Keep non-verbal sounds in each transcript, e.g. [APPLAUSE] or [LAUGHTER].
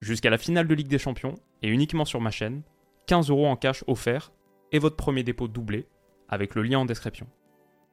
Jusqu'à la finale de Ligue des Champions et uniquement sur ma chaîne, 15 euros en cash offert et votre premier dépôt doublé avec le lien en description.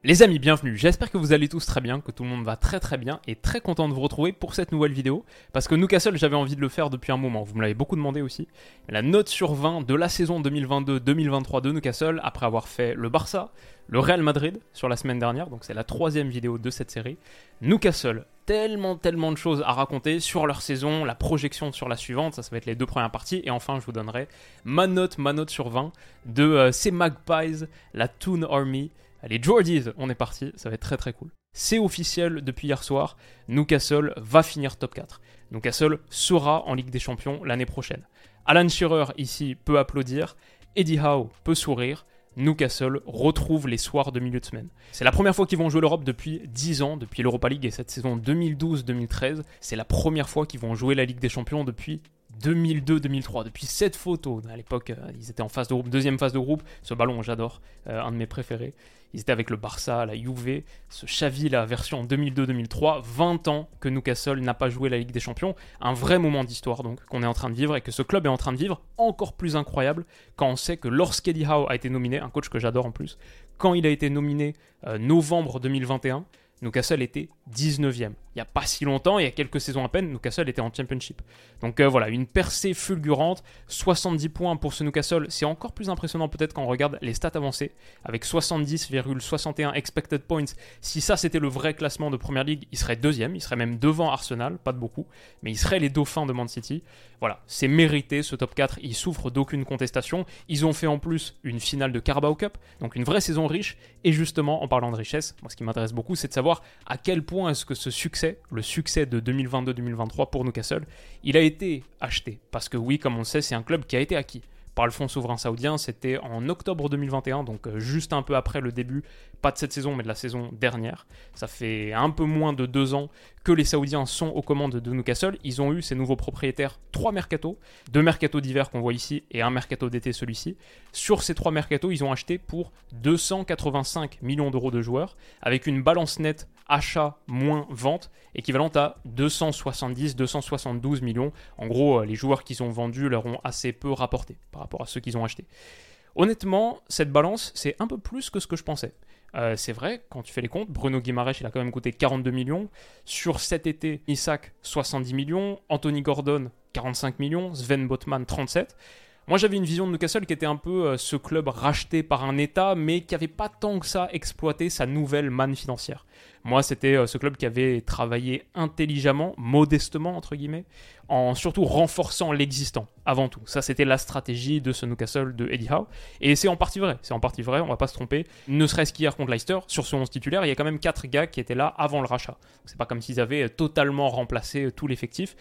Les amis, bienvenue. J'espère que vous allez tous très bien, que tout le monde va très très bien et très content de vous retrouver pour cette nouvelle vidéo parce que Newcastle, j'avais envie de le faire depuis un moment. Vous me l'avez beaucoup demandé aussi. La note sur 20 de la saison 2022-2023 de Newcastle après avoir fait le Barça, le Real Madrid sur la semaine dernière, donc c'est la troisième vidéo de cette série. Newcastle, tellement tellement de choses à raconter sur leur saison, la projection sur la suivante, ça, ça va être les deux premières parties et enfin je vous donnerai ma note, ma note sur 20 de euh, ces Magpies, la Toon Army. Allez, Geordies, on est parti, ça va être très très cool. C'est officiel depuis hier soir, Newcastle va finir top 4. Newcastle sera en Ligue des Champions l'année prochaine. Alan Shearer ici peut applaudir, Eddie Howe peut sourire, Newcastle retrouve les soirs de milieu de semaine. C'est la première fois qu'ils vont jouer l'Europe depuis 10 ans, depuis l'Europa League et cette saison 2012-2013. C'est la première fois qu'ils vont jouer la Ligue des Champions depuis 2002-2003, depuis cette photo. À l'époque, euh, ils étaient en phase de groupe, deuxième phase de groupe. Ce ballon, j'adore, euh, un de mes préférés. Ils étaient avec le Barça, la Juve, ce Xavi, la version 2002-2003. 20 ans que Newcastle n'a pas joué la Ligue des Champions. Un vrai moment d'histoire, donc, qu'on est en train de vivre et que ce club est en train de vivre. Encore plus incroyable quand on sait que lorsqu'Eddie Howe a été nominé, un coach que j'adore en plus, quand il a été nominé euh, novembre 2021, Newcastle était 19e. Il n'y a pas si longtemps, il y a quelques saisons à peine, Newcastle était en Championship. Donc euh, voilà, une percée fulgurante, 70 points pour ce Newcastle. C'est encore plus impressionnant peut-être quand on regarde les stats avancées, avec 70,61 expected points. Si ça c'était le vrai classement de Première Ligue, il serait deuxième, il serait même devant Arsenal, pas de beaucoup, mais il serait les dauphins de Man City. Voilà, c'est mérité ce top 4, il souffre d'aucune contestation. Ils ont fait en plus une finale de Carabao Cup, donc une vraie saison riche. Et justement, en parlant de richesse, moi ce qui m'intéresse beaucoup, c'est de savoir à quel point est-ce que ce succès, le succès de 2022-2023 pour Newcastle, il a été acheté. Parce que oui, comme on le sait, c'est un club qui a été acquis par le fonds souverain saoudien. C'était en octobre 2021, donc euh, juste un peu après le début, pas de cette saison, mais de la saison dernière. Ça fait un peu moins de deux ans que les Saoudiens sont aux commandes de Newcastle. Ils ont eu ces nouveaux propriétaires trois mercatos, deux mercatos d'hiver qu'on voit ici et un mercato d'été celui-ci. Sur ces trois mercatos, ils ont acheté pour 285 millions d'euros de joueurs, avec une balance nette achat moins vente équivalente à 270-272 millions. En gros, euh, les joueurs qu'ils ont vendus leur ont assez peu rapporté par rapport à ceux qu'ils ont achetés. Honnêtement, cette balance, c'est un peu plus que ce que je pensais. Euh, c'est vrai, quand tu fais les comptes, Bruno Guimaraes, il a quand même coûté 42 millions. Sur cet été, Isaac, 70 millions. Anthony Gordon, 45 millions. Sven Botman, 37. Moi, j'avais une vision de Newcastle qui était un peu euh, ce club racheté par un État, mais qui n'avait pas tant que ça exploité sa nouvelle manne financière. Moi, c'était euh, ce club qui avait travaillé intelligemment, modestement, entre guillemets, en surtout renforçant l'existant, avant tout. Ça, c'était la stratégie de ce Newcastle de Eddie Howe. Et c'est en partie vrai, c'est en partie vrai, on va pas se tromper. Ne serait-ce qu'hier contre Leicester, sur ce 11 titulaire, il y a quand même 4 gars qui étaient là avant le rachat. C'est pas comme s'ils avaient totalement remplacé tout l'effectif.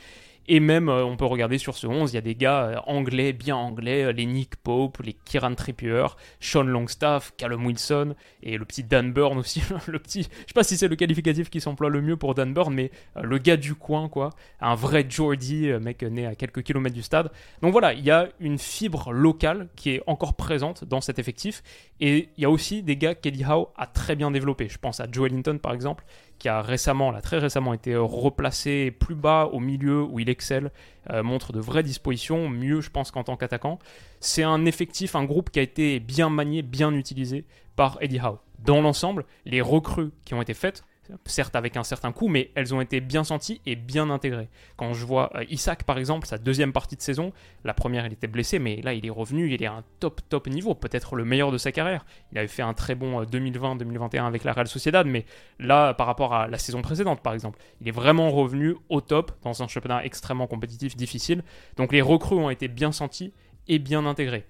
Et même, euh, on peut regarder sur ce 11, il y a des gars euh, anglais, bien anglais, euh, les Nick Pope, les Kieran Trippier, Sean Longstaff, Callum Wilson, et le petit Dan Burn aussi. [LAUGHS] le petit, je sais pas si c'est le qualificatif qui s'emploie le mieux pour Dan Burn, mais le gars du coin, quoi. Un vrai Geordie, mec né à quelques kilomètres du stade. Donc voilà, il y a une fibre locale qui est encore présente dans cet effectif. Et il y a aussi des gars qu'Eddie Howe a très bien développé. Je pense à Joe Ellington, par exemple, qui a récemment, là, très récemment, été replacé plus bas au milieu où il excelle, euh, montre de vraies dispositions, mieux je pense qu'en tant qu'attaquant. C'est un effectif, un groupe qui a été bien manié, bien utilisé par Eddie Howe. Dans l'ensemble, les recrues qui ont été faites, certes avec un certain coût, mais elles ont été bien senties et bien intégrées. Quand je vois euh, Isaac, par exemple, sa deuxième partie de saison, la première, il était blessé, mais là, il est revenu, il est à un top, top niveau, peut-être le meilleur de sa carrière. Il avait fait un très bon 2020-2021 euh, avec la Real Sociedad, mais là, par rapport à la saison précédente, par exemple, il est vraiment revenu au top dans un championnat extrêmement compétitif, difficile. Donc les recrues ont été bien senties et bien intégrées.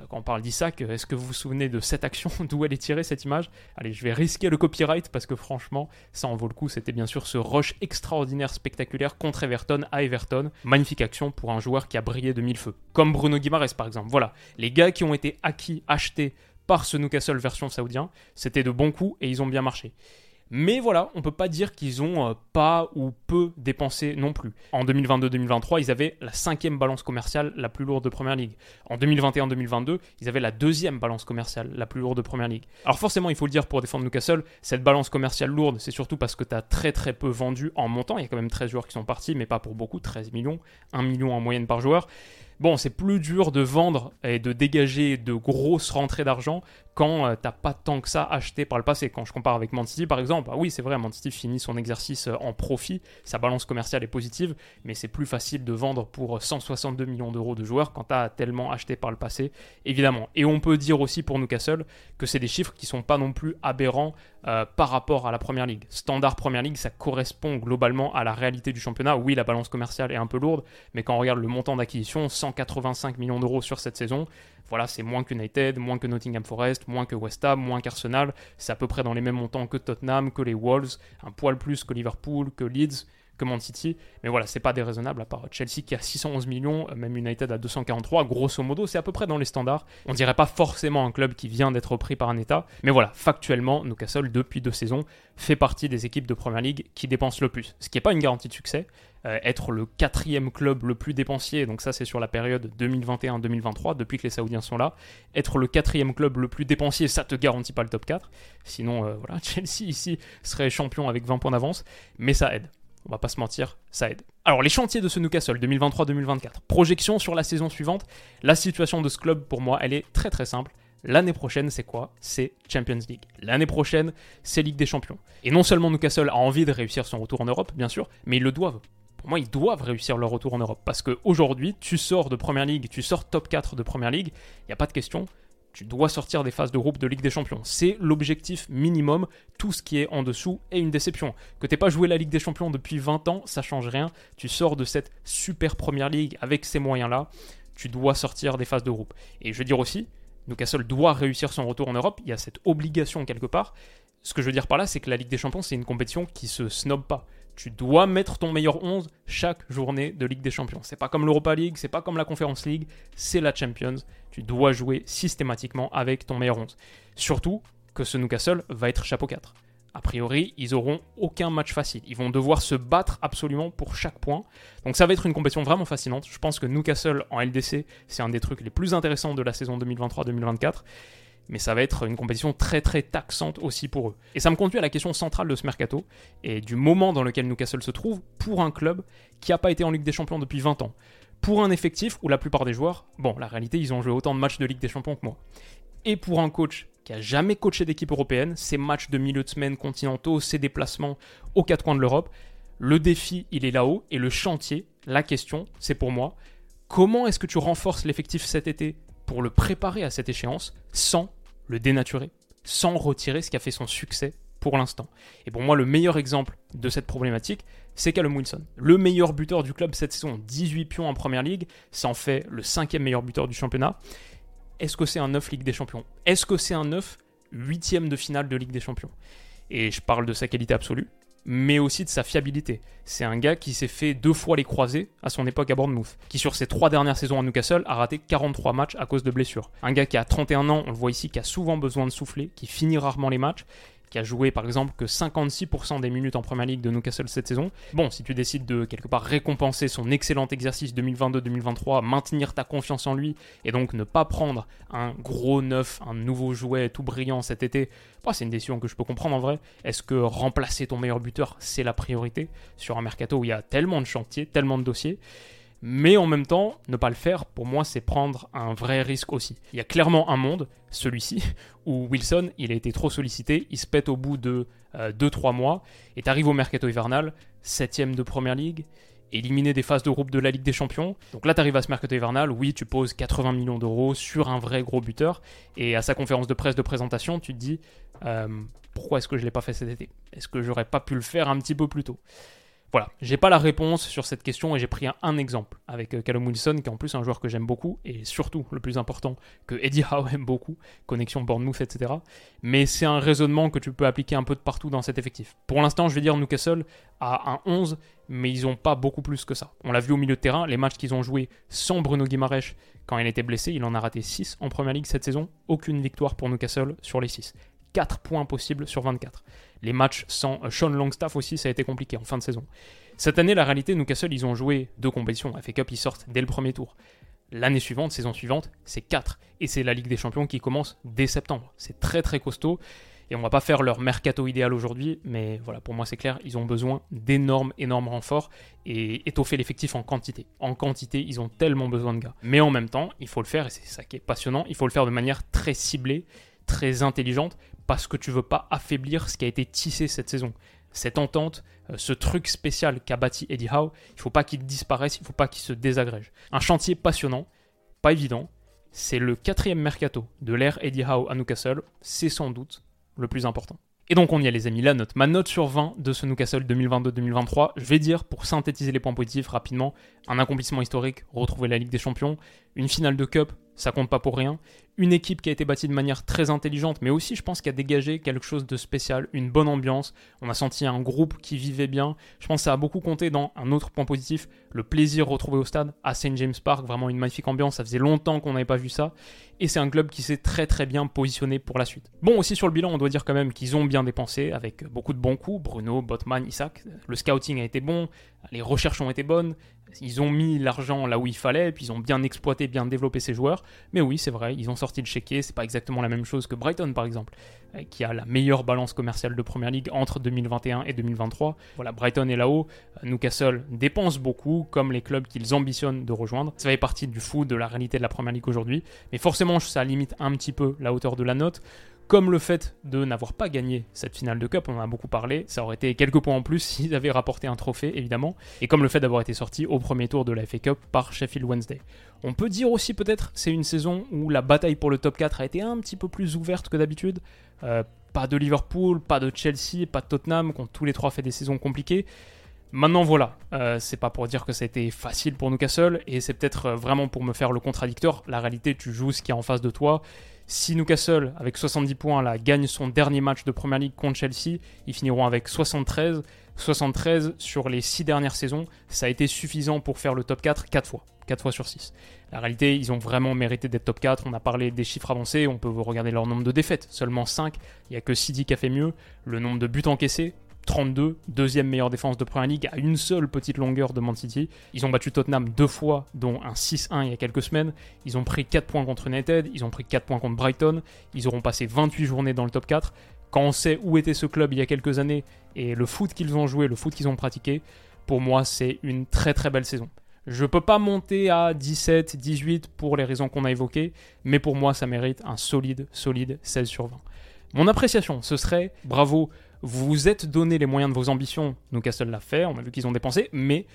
Euh, Quand on parle d'Isaac, est-ce que vous vous souvenez de cette action [LAUGHS] D'où elle est tirée cette image? Allez, je vais risquer le copyright parce que franchement, ça en vaut le coup. C'était bien sûr ce rush extraordinaire, spectaculaire contre Everton à Everton. Magnifique action pour un joueur qui a brillé de mille feux. Comme Bruno Guimaraes par exemple. Voilà, les gars qui ont été acquis, achetés par ce Newcastle version saoudien, c'était de bons coups et ils ont bien marché. Mais voilà, on peut pas dire qu'ils ont euh, pas ou peu dépensé non plus. En 2022-2023, ils avaient la cinquième balance commerciale la plus lourde de Première Ligue. En 2021-2022, ils avaient la deuxième balance commerciale la plus lourde de Première Ligue. Alors forcément, il faut le dire pour défendre Newcastle, cette balance commerciale lourde, c'est surtout parce que tu as très très peu vendu en montant. Il y a quand même 13 joueurs qui sont partis, mais pas pour beaucoup, 13 millions, 1 million en moyenne par joueur. Bon, c'est plus dur de vendre et de dégager de grosses rentrées d'argent quand euh, t'as pas tant que ça acheté par le passé. Quand je compare avec Man City par exemple, ah oui c'est vrai, Man City finit son exercice euh, en profit, sa balance commerciale est positive, mais c'est plus facile de vendre pour 162 millions d'euros de joueurs quand t'as tellement acheté par le passé, évidemment. Et on peut dire aussi pour Newcastle que c'est des chiffres qui sont pas non plus aberrants euh, par rapport à la Première Ligue. Standard Première Ligue, ça correspond globalement à la réalité du championnat. Oui, la balance commerciale est un peu lourde, mais quand on regarde le montant d'acquisition, 185 millions d'euros sur cette saison, voilà, c'est moins que United, moins que Nottingham Forest, moins que West Ham, moins qu'Arsenal. C'est à peu près dans les mêmes montants que Tottenham, que les Wolves, un poil plus que Liverpool, que Leeds, que Man City. Mais voilà, c'est pas déraisonnable à part Chelsea qui a 611 millions, même United à 243. Grosso modo, c'est à peu près dans les standards. On dirait pas forcément un club qui vient d'être pris par un État. Mais voilà, factuellement, Newcastle, depuis deux saisons, fait partie des équipes de Première Ligue qui dépensent le plus. Ce qui n'est pas une garantie de succès. Euh, être le quatrième club le plus dépensier, donc ça c'est sur la période 2021-2023, depuis que les Saoudiens sont là. Être le quatrième club le plus dépensier, ça te garantit pas le top 4. Sinon, euh, voilà, [LAUGHS] Chelsea ici serait champion avec 20 points d'avance, mais ça aide. On va pas se mentir, ça aide. Alors, les chantiers de ce Newcastle 2023-2024. Projection sur la saison suivante. La situation de ce club, pour moi, elle est très très simple. L'année prochaine, c'est quoi? C'est Champions League. L'année prochaine, c'est Ligue des Champions. Et non seulement Newcastle a envie de réussir son retour en Europe, bien sûr, mais ils le doivent. Pour moi, ils doivent réussir leur retour en Europe. Parce qu'aujourd'hui, tu sors de Première Ligue, tu sors top 4 de Première Ligue, il n'y a pas de question. Tu dois sortir des phases de groupe de Ligue des Champions. C'est l'objectif minimum. Tout ce qui est en dessous est une déception. Que t'aies pas joué la Ligue des Champions depuis 20 ans, ça change rien. Tu sors de cette super Première Ligue avec ces moyens-là. Tu dois sortir des phases de groupe. Et je veux dire aussi, Newcastle doit réussir son retour en Europe. Il y a cette obligation quelque part. Ce que je veux dire par là, c'est que la Ligue des Champions, c'est une compétition qui se snob pas tu dois mettre ton meilleur 11 chaque journée de Ligue des Champions. C'est pas comme l'Europa League, c'est pas comme la Conference League, c'est la Champions. Tu dois jouer systématiquement avec ton meilleur 11. Surtout que ce Newcastle va être chapeau 4. A priori, ils auront aucun match facile. Ils vont devoir se battre absolument pour chaque point. Donc ça va être une compétition vraiment fascinante. Je pense que Newcastle en LDC, c'est un des trucs les plus intéressants de la saison 2023-2024 mais ça va être une compétition très très taxante aussi pour eux. Et ça me conduit à la question centrale de ce mercato et du moment dans lequel Newcastle se trouve pour un club qui n'a pas été en Ligue des Champions depuis 20 ans. Pour un effectif où la plupart des joueurs, bon, la réalité, ils ont joué autant de matchs de Ligue des Champions que moi. Et pour un coach qui a jamais coaché d'équipe européenne, ces matchs de milieu de semaine continentaux, ces déplacements aux quatre coins de l'Europe, le défi, il est là-haut et le chantier, la question, c'est pour moi, comment est-ce que tu renforces l'effectif cet été pour le préparer à cette échéance sans le dénaturer, sans retirer ce qui a fait son succès pour l'instant. Et pour moi, le meilleur exemple de cette problématique, c'est Callum Wilson. Le meilleur buteur du club cette saison, 18 pions en première ligue, ça en fait le cinquième meilleur buteur du championnat. Est-ce que c'est un 9 Ligue des Champions? Est-ce que c'est un 9 huitième de finale de Ligue des Champions? Et je parle de sa qualité absolue, mais aussi de sa fiabilité. C'est un gars qui s'est fait deux fois les croisés à son époque à Bournemouth, qui sur ses trois dernières saisons à Newcastle a raté 43 matchs à cause de blessures. Un gars qui a 31 ans, on le voit ici, qui a souvent besoin de souffler, qui finit rarement les matchs, qui a joué par exemple que 56% des minutes en Première Ligue de Newcastle cette saison. Bon, si tu décides de quelque part récompenser son excellent exercice 2022-2023, maintenir ta confiance en lui et donc ne pas prendre un gros neuf, un nouveau jouet tout brillant cet été, bah, c'est une décision que je peux comprendre en vrai. Est-ce que remplacer ton meilleur buteur, c'est la priorité sur un mercato où il y a tellement de chantiers, tellement de dossiers? Mais en même temps, ne pas le faire, pour moi, c'est prendre un vrai risque aussi. Il y a clairement un monde, celui-ci, [LAUGHS] où Wilson, il a été trop sollicité, il se pète au bout de 2-3 mois, et t'arrives au mercato hivernal, 7ème de Première Ligue, éliminé des phases de groupe de la Ligue des Champions. Donc là, tu arrives à ce mercato hivernal, oui, tu poses 80 millions d'euros sur un vrai gros buteur, et à sa conférence de presse de présentation, tu te dis, euh, pourquoi est-ce que je ne l'ai pas fait cet été? Est-ce que j'aurais pas pu le faire un petit peu plus tôt? Voilà, j'ai pas la réponse sur cette question et j'ai pris un, exemple avec euh, Callum Wilson, qui est en plus un joueur que j'aime beaucoup et surtout, le plus important, que Eddie Howe aime beaucoup, connexion Bournemouth, etc. Mais c'est un raisonnement que tu peux appliquer un peu de partout dans cet effectif. Pour l'instant, je vais dire Newcastle a un 11, mais ils ont pas beaucoup plus que ça. On l'a vu au milieu de terrain, les matchs qu'ils ont joués sans Bruno Guimaraes quand il était blessé, il en a raté 6 en Première Ligue cette saison, aucune victoire pour Newcastle sur les 6. 4 points possibles sur 24. Les matchs sans euh, Sean Longstaff aussi, ça a été compliqué en fin de saison. Cette année, la réalité, Newcastle, ils ont joué deux compétitions. FA Cup, ils sortent dès le premier tour. L'année suivante, saison suivante, c'est 4. Et c'est la Ligue des Champions qui commence dès septembre. C'est très très costaud. Et on va pas faire leur mercato idéal aujourd'hui, mais voilà, pour moi c'est clair, ils ont besoin d'énormes, énormes renforts et étoffer l'effectif en quantité. En quantité, ils ont tellement besoin de gars. Mais en même temps, il faut le faire, et c'est ça qui est passionnant, il faut le faire de manière très ciblée, très intelligente, parce que tu veux pas affaiblir ce qui a été tissé cette saison. Cette entente, euh, ce truc spécial qu'a bâti Eddie Howe, il faut pas qu'il disparaisse, il faut pas qu'il se désagrège. Un chantier passionnant, pas évident. C'est le quatrième mercato de l'ère Eddie Howe à Newcastle. C'est sans doute le plus important. Et donc on y est les amis, la note. Ma note sur 20 de ce Newcastle 2022-2023, je vais dire pour synthétiser les points positifs rapidement, un accomplissement historique, retrouver la Ligue des Champions, une finale de Cup, ça compte pas pour rien. Une équipe qui a été bâtie de manière très intelligente, mais aussi je pense qu'il a dégagé quelque chose de spécial, une bonne ambiance. On a senti un groupe qui vivait bien. Je pense que ça a beaucoup compté dans un autre point positif, le plaisir retrouvé au stade à St James Park, vraiment une magnifique ambiance. Ça faisait longtemps qu'on n'avait pas vu ça. Et c'est un club qui s'est très très bien positionné pour la suite. Bon, aussi sur le bilan, on doit dire quand même qu'ils ont bien dépensé avec beaucoup de bons coups. Bruno, Botman, Isaac. Le scouting a été bon, les recherches ont été bonnes. Ils ont mis l'argent là où il fallait, puis ils ont bien exploité, bien développé ces joueurs. Mais oui, c'est vrai, ils ont sorti chéquier. C'est pas exactement la même chose que Brighton, par exemple, euh, qui a la meilleure balance commerciale de Première Ligue entre 2021 et 2023. Voilà, Brighton est là-haut. Newcastle dépense beaucoup, comme les clubs qu'ils ambitionnent de rejoindre. Ça fait partie du foot, de la réalité de la Première Ligue aujourd'hui. Mais forcément, ça limite un petit peu la hauteur de la note comme le fait de n'avoir pas gagné cette finale de Cup, on en a beaucoup parlé, ça aurait été quelques points en plus [LAUGHS] s'ils avaient rapporté un trophée, évidemment, et comme le fait d'avoir été sorti au premier tour de la FA Cup par Sheffield Wednesday. On peut dire aussi peut-être c'est une saison où la bataille pour le top 4 a été un petit peu plus ouverte que d'habitude. Euh, pas de Liverpool, pas de Chelsea, pas de Tottenham, qui ont tous les trois fait des saisons compliquées. Maintenant voilà, euh, c'est pas pour dire que ça a été facile pour Newcastle, et c'est peut-être euh, vraiment pour me faire le contradicteur. La réalité, tu joues ce qui est en face de toi. Si Newcastle, avec 70 points, là, gagne son dernier match de Première Ligue contre Chelsea, ils finiront avec 73. 73 sur les 6 dernières saisons, ça a été suffisant pour faire le top 4 4 fois. 4 fois sur 6. La réalité, ils ont vraiment mérité d'être top 4. On a parlé des chiffres avancés, on peut regarder leur nombre de défaites. Seulement 5. Il n'y a que City qui a fait mieux. Le nombre de buts encaissés, 32, deuxième meilleure défense de Première Ligue, à une seule petite longueur de Man City. Ils ont battu Tottenham deux fois, dont un 6-1 il y a quelques semaines. Ils ont pris 4 points contre United, ils ont pris 4 points contre Brighton. Ils auront passé 28 journées dans le top 4. Quand on sait où était ce club il y a quelques années et le foot qu'ils ont joué, le foot qu'ils ont pratiqué, pour moi c'est une très très belle saison. Je peux pas monter à 17, 18 pour les raisons qu'on a évoquées, mais pour moi ça mérite un solide, solide 16 sur 20. Mon appréciation, ce serait bravo vous vous êtes donné les moyens de vos ambitions, Newcastle l'a fait, on a vu qu'ils ont dépensé, mais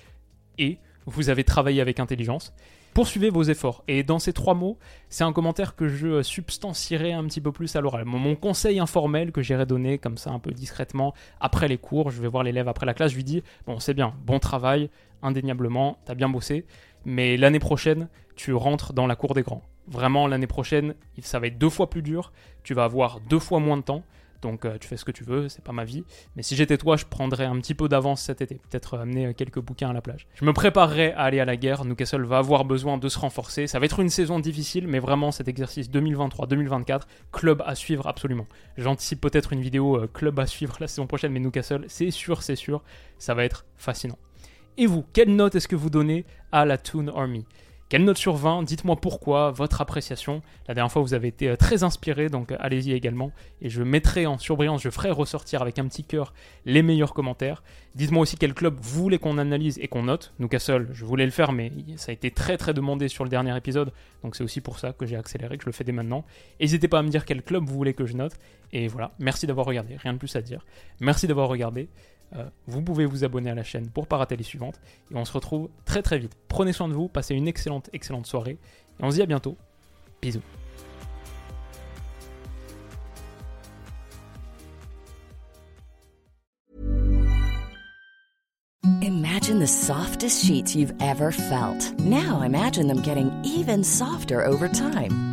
et vous avez travaillé avec intelligence. Poursuivez vos efforts. Et dans ces trois mots, c'est un commentaire que je substancierai un petit peu plus à l'oral. Mon conseil informel que j'irai donner comme ça un peu discrètement après les cours, je vais voir l'élève après la classe, je lui dis, bon c'est bien, bon travail, indéniablement, t'as bien bossé, mais l'année prochaine, tu rentres dans la cour des grands. Vraiment, l'année prochaine, ça va être deux fois plus dur, tu vas avoir deux fois moins de temps, donc euh, tu fais ce que tu veux, c'est pas ma vie. Mais si j'étais toi, je prendrais un petit peu d'avance cet été, peut-être amener euh, quelques bouquins à la plage. Je me préparerais à aller à la guerre, Newcastle va avoir besoin de se renforcer, ça va être une saison difficile, mais vraiment cet exercice 2023-2024, club à suivre absolument. J'anticipe peut-être une vidéo euh, club à suivre la saison prochaine, mais Newcastle, c'est sûr, c'est sûr, ça va être fascinant. Et vous, quelle note est-ce que vous donnez à la Toon Army? Quelle note sur 20 Dites-moi pourquoi, votre appréciation. La dernière fois, vous avez été euh, très inspiré, donc euh, allez-y également. Et je mettrai en surbrillance, je ferai ressortir avec un petit cœur les meilleurs commentaires. Dites-moi aussi quel club vous voulez qu'on analyse et qu'on note. Newcastle, je voulais le faire, mais ça a été très très demandé sur le dernier épisode. Donc c'est aussi pour ça que j'ai accéléré, que je le fais dès maintenant. N'hésitez pas à me dire quel club vous voulez que je note. Et voilà, merci d'avoir regardé, rien de plus à dire. Merci d'avoir regardé. Euh, vous pouvez vous abonner à la chaîne pour pas rater les suivantes. Et on se retrouve très très vite. Prenez soin de vous, passez une excellente, excellente soirée. Et on se dit à bientôt. Bisous. In Imagine the softest sheets you've ever felt. Now imagine them getting even softer over time.